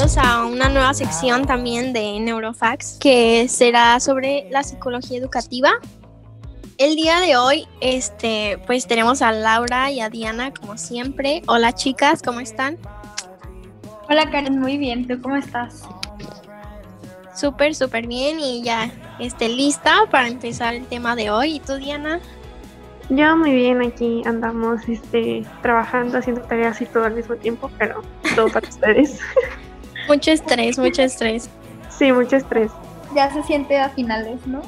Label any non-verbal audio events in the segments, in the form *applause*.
bienvenidos a una nueva sección también de Neurofax que será sobre la psicología educativa. El día de hoy, este, pues tenemos a Laura y a Diana como siempre. Hola chicas, ¿cómo están? Hola Karen, muy bien. ¿Tú cómo estás? Súper, súper bien y ya esté lista para empezar el tema de hoy. ¿Y tú, Diana? Yo muy bien, aquí andamos este, trabajando, haciendo tareas y todo al mismo tiempo, pero todo para *laughs* ustedes. Mucho estrés, mucho estrés. Sí, mucho estrés. Ya se siente a finales, ¿no?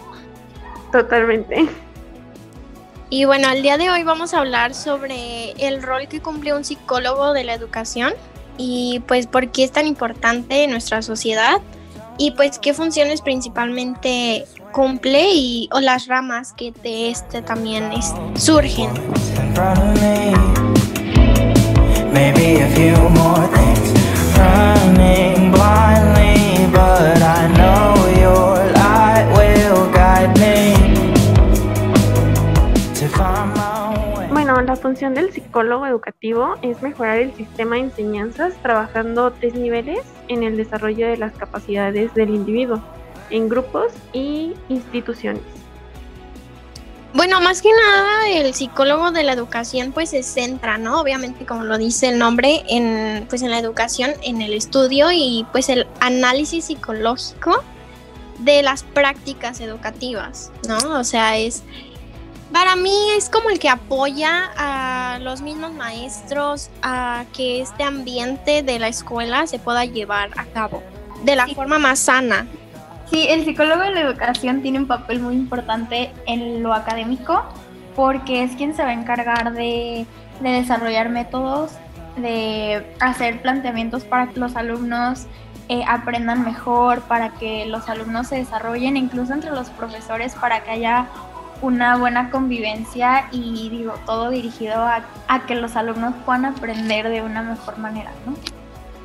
Totalmente. Y bueno, el día de hoy vamos a hablar sobre el rol que cumple un psicólogo de la educación y pues por qué es tan importante en nuestra sociedad y pues qué funciones principalmente cumple y o las ramas que de este también es, surgen. Psicólogo educativo es mejorar el sistema de enseñanzas trabajando tres niveles en el desarrollo de las capacidades del individuo en grupos y instituciones. Bueno, más que nada el psicólogo de la educación pues se centra, ¿no? Obviamente como lo dice el nombre, en pues en la educación, en el estudio y pues el análisis psicológico de las prácticas educativas, ¿no? O sea, es para mí es como el que apoya a los mismos maestros a que este ambiente de la escuela se pueda llevar a cabo de la forma más sana, Sí, el psicólogo de la educación tiene un papel muy importante en lo académico porque es quien se va a encargar de, desarrollar métodos, de hacer planteamientos para que los alumnos eh, aprendan mejor, para que los alumnos se desarrollen, incluso entre los profesores, para que haya una buena convivencia y digo, todo dirigido a, a que los alumnos puedan aprender de una mejor manera, ¿no?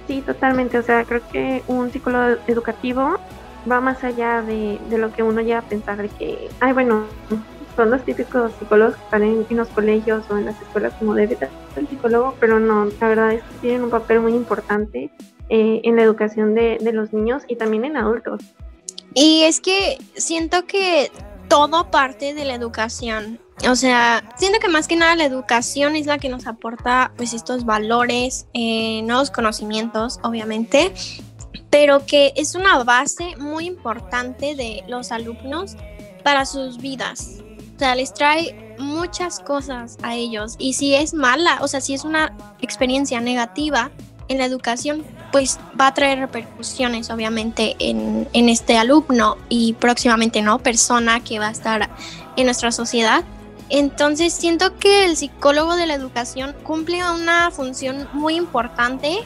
Sí, totalmente. O sea, creo que un psicólogo educativo va más allá de, lo que uno llega a pensar de que, ay, bueno, son los típicos psicólogos que están en, los colegios o en las escuelas como debe ser el psicólogo, pero no, la verdad es que tienen un papel muy importante eh, en la educación de, de los niños y también en adultos. Y es que siento que todo parte de la educación. O sea, siento que más que nada la educación es la que nos aporta pues estos valores, eh, nuevos conocimientos, obviamente, pero que es una base muy importante de los alumnos para sus vidas. O sea, les trae muchas cosas a ellos y si es mala, o sea, si es una experiencia negativa en la educación, pues va a traer repercusiones obviamente en, en este alumno y próximamente, ¿no? Persona que va a estar en nuestra sociedad. Entonces siento que el psicólogo de la educación cumple una función muy importante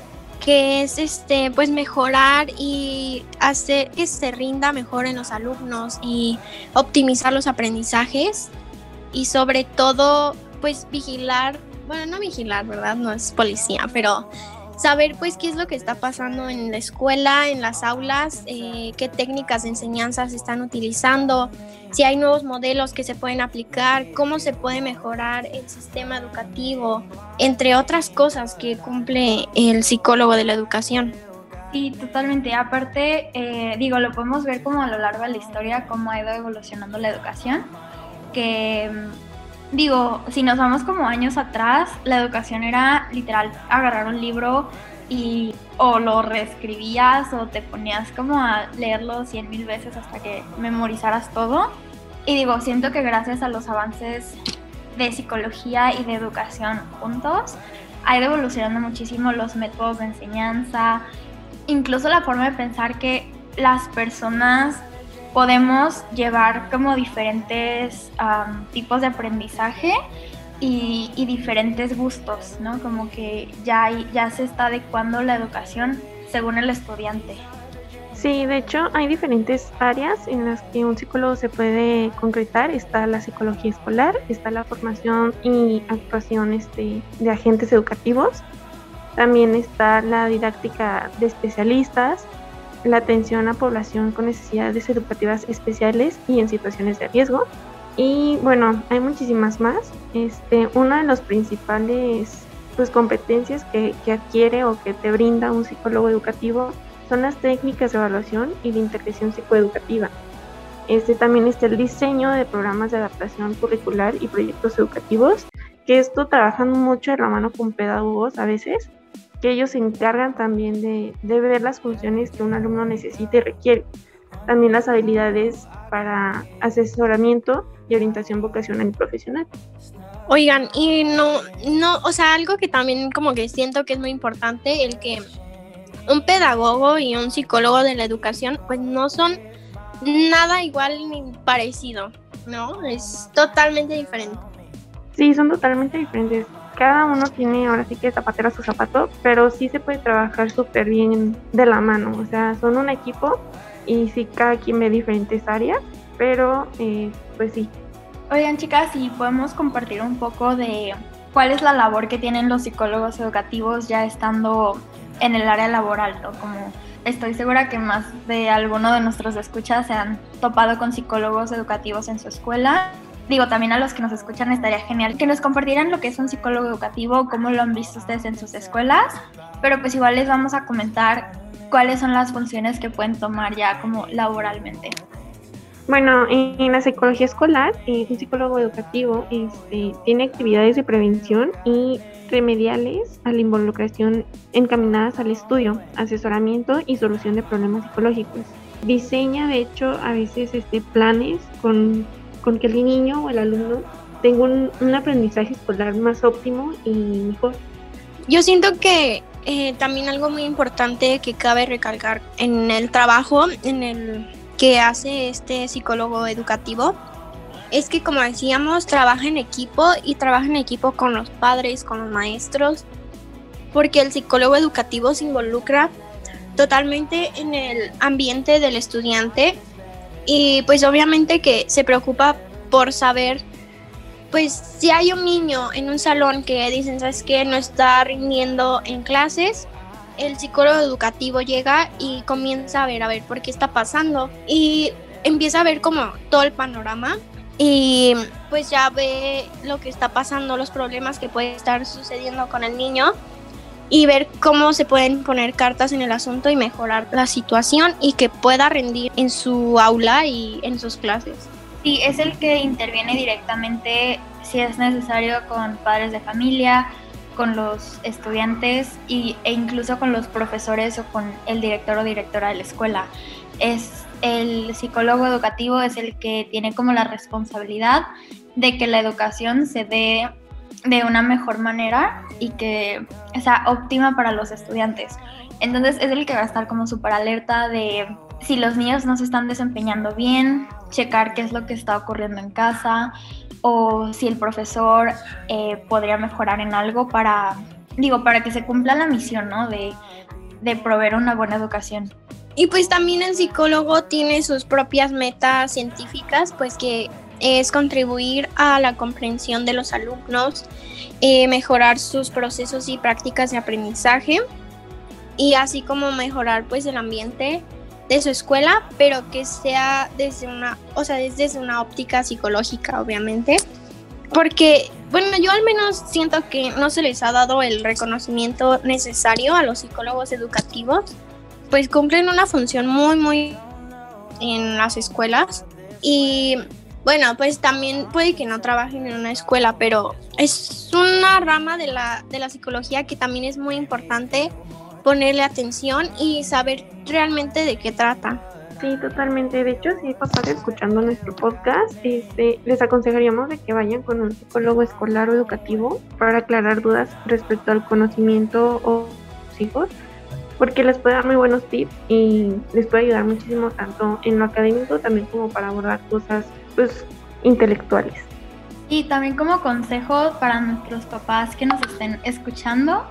que es este pues mejorar y hacer que se rinda mejor en los alumnos y optimizar los aprendizajes y sobre todo pues vigilar, bueno, no vigilar, ¿verdad? No es policía, pero saber pues qué es lo que está pasando en la escuela, en las aulas, eh, qué técnicas de enseñanza se están utilizando, si hay nuevos modelos que se pueden aplicar, cómo se puede mejorar el sistema educativo, entre otras cosas que cumple el psicólogo de la educación. Sí, totalmente. Aparte, eh, digo, lo podemos ver como a lo largo de la historia, cómo ha ido evolucionando la educación, que digo, si nos vamos como años atrás, la educación era literal agarrar un libro y o lo reescribías o te ponías como a leerlo cien mil veces hasta que memorizaras todo. Y digo, siento que gracias a los avances de psicología y de educación juntos, ha ido evolucionando muchísimo los métodos de enseñanza, incluso la forma de pensar que las personas podemos llevar como diferentes tipos de aprendizaje y, diferentes gustos, ¿no? Como que ya, ya se está adecuando la educación según el estudiante. Sí, de hecho hay diferentes áreas en las que un psicólogo se puede concretar. Está la psicología escolar, está la formación y actuación este, de agentes educativos. También está la didáctica de especialistas, la atención a población con necesidades educativas especiales y en situaciones de riesgo. Y bueno, hay muchísimas más. Este, una de las principales pues, competencias que, que adquiere o que te brinda un psicólogo educativo son las técnicas de evaluación y de integración psicoeducativa. Este también está el diseño de programas de adaptación curricular y proyectos educativos, que esto trabajan mucho de la mano con pedagogos a veces, que ellos se encargan también de, de ver las funciones que un alumno necesita y requiere. También las habilidades para asesoramiento y orientación vocacional y profesional. Oigan, y no, no, o sea, algo que también como que siento que es muy importante, el que un pedagogo y un psicólogo de la educación, pues no son nada igual ni parecido, ¿no? Es totalmente diferente. Sí, son totalmente diferentes. Cada uno tiene ahora sí que zapatero a su zapato, pero sí se puede trabajar súper bien de la mano. O sea, son un equipo y sí, cada quien ve diferentes áreas, pero eh, pues sí. Oigan, chicas, si podemos compartir un poco de cuál es la labor que tienen los psicólogos educativos ya estando en el área laboral, ¿no? Como estoy segura que más de alguno de nuestros escuchas se han topado con psicólogos educativos en su escuela. Digo, también a los que nos escuchan estaría genial que nos compartieran lo que es un psicólogo educativo, cómo lo han visto ustedes en sus escuelas, pero pues igual les vamos a comentar cuáles son las funciones que pueden tomar ya como laboralmente. Bueno, en la psicología escolar, un psicólogo educativo este, tiene actividades de prevención y remediales a la involucración encaminadas al estudio, asesoramiento y solución de problemas psicológicos. Diseña, de hecho, a veces este, planes con, con que el niño o el alumno tenga un, un aprendizaje escolar más óptimo y mejor. Yo siento que eh, también algo muy importante que cabe recalcar en el trabajo en el que hace este psicólogo educativo es que como decíamos, trabaja en equipo y trabaja en equipo con los padres, con los maestros, porque el psicólogo educativo se involucra totalmente en el ambiente del estudiante y pues obviamente que se preocupa por saber pues si hay un niño en un salón que dicen, ¿sabes qué? No está rindiendo en clases, el psicólogo educativo llega y comienza a ver, a ver por qué está pasando y empieza a ver como todo el panorama y pues ya ve lo que está pasando, los problemas que puede estar sucediendo con el niño y ver cómo se pueden poner cartas en el asunto y mejorar la situación y que pueda rendir en su aula y en sus clases. Sí, es el que interviene directamente si es necesario con padres de familia, con los estudiantes y, e incluso con los profesores o con el director o directora de la escuela. Es el psicólogo educativo es el que tiene como la responsabilidad de que la educación se dé de una mejor manera y que sea óptima para los estudiantes. Entonces es el que va a estar como súper alerta de si los niños no se están desempeñando bien, checar qué es lo que está ocurriendo en casa o si el profesor eh, podría mejorar en algo para, digo, para que se cumpla la misión, ¿no? De, de proveer una buena educación. Y pues también el psicólogo tiene sus propias metas científicas, pues que es contribuir a la comprensión de los alumnos, eh, mejorar sus procesos y prácticas de aprendizaje y así como mejorar pues el ambiente de su escuela, pero que sea desde una, o sea, desde una óptica psicológica, obviamente. Porque, bueno, yo al menos siento que no se les ha dado el reconocimiento necesario a los psicólogos educativos pues cumplen una función muy, muy en las escuelas. Y bueno, pues también puede que no trabajen en una escuela, pero es una rama de la, de la psicología que también es muy importante ponerle atención y saber realmente de qué trata. Sí, totalmente. De hecho, si hay papás escuchando nuestro podcast, este, les aconsejaríamos de que vayan con un psicólogo escolar o educativo para aclarar dudas respecto al conocimiento o hijos porque les puede dar muy buenos tips y les puede ayudar muchísimo tanto en lo académico también como para abordar cosas pues intelectuales. Y también como consejo para nuestros papás que nos estén escuchando,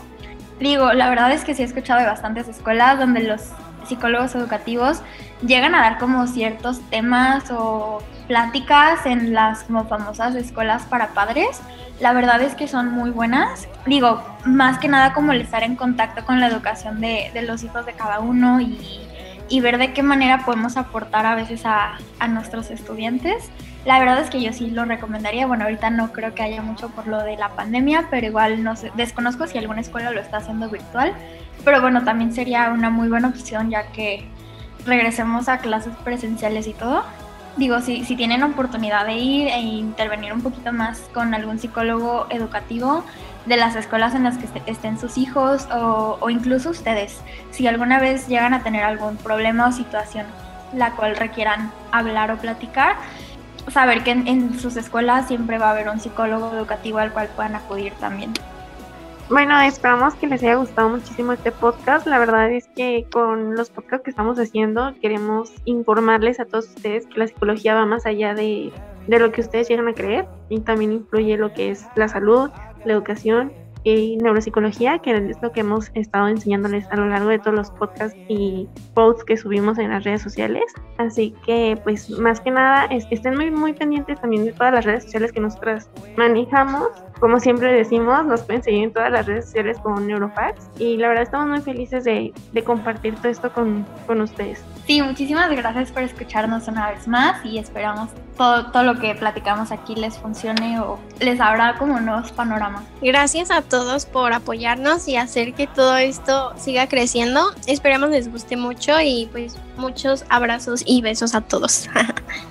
digo, la verdad es que sí he escuchado de bastantes escuelas donde los psicólogos educativos llegan a dar como ciertos temas o pláticas en las como famosas escuelas para padres. La verdad es que son muy buenas. Digo, más que nada como el estar en contacto con la educación de, de los hijos de cada uno y, y ver de qué manera podemos aportar a veces a, a nuestros estudiantes. La verdad es que yo sí lo recomendaría. Bueno, ahorita no creo que haya mucho por lo de la pandemia, pero igual no sé, desconozco si alguna escuela lo está haciendo virtual. Pero bueno, también sería una muy buena opción ya que regresemos a clases presenciales y todo. Digo, si, si tienen oportunidad de ir e intervenir un poquito más con algún psicólogo educativo de las escuelas en las que estén sus hijos o, incluso ustedes, si alguna vez llegan a tener algún problema o situación la cual requieran hablar o platicar, saber que en, sus escuelas siempre va a haber un psicólogo educativo al cual puedan acudir también. Bueno, esperamos que les haya gustado muchísimo este podcast. La verdad es que con los podcasts que estamos haciendo queremos informarles a todos ustedes que la psicología va más allá de, de lo que ustedes llegan a creer y también incluye lo que es la salud, la educación y neuropsicología, que es lo que hemos estado enseñándoles a lo largo de todos los podcasts y posts que subimos en las redes sociales. Así que, pues, más que nada, estén muy, muy pendientes también de todas las redes sociales que nosotras manejamos. Como siempre decimos, nos pueden seguir en todas las redes sociales como Neurofax. Y la verdad, estamos muy felices de, de compartir todo esto con, con ustedes. Sí, muchísimas gracias por escucharnos una vez más y esperamos todo, todo lo que platicamos aquí les funcione o les abra como nuevos panoramas. Gracias a todos por apoyarnos y hacer que todo esto siga creciendo. Esperamos les guste mucho y pues muchos abrazos y besos a todos. *laughs*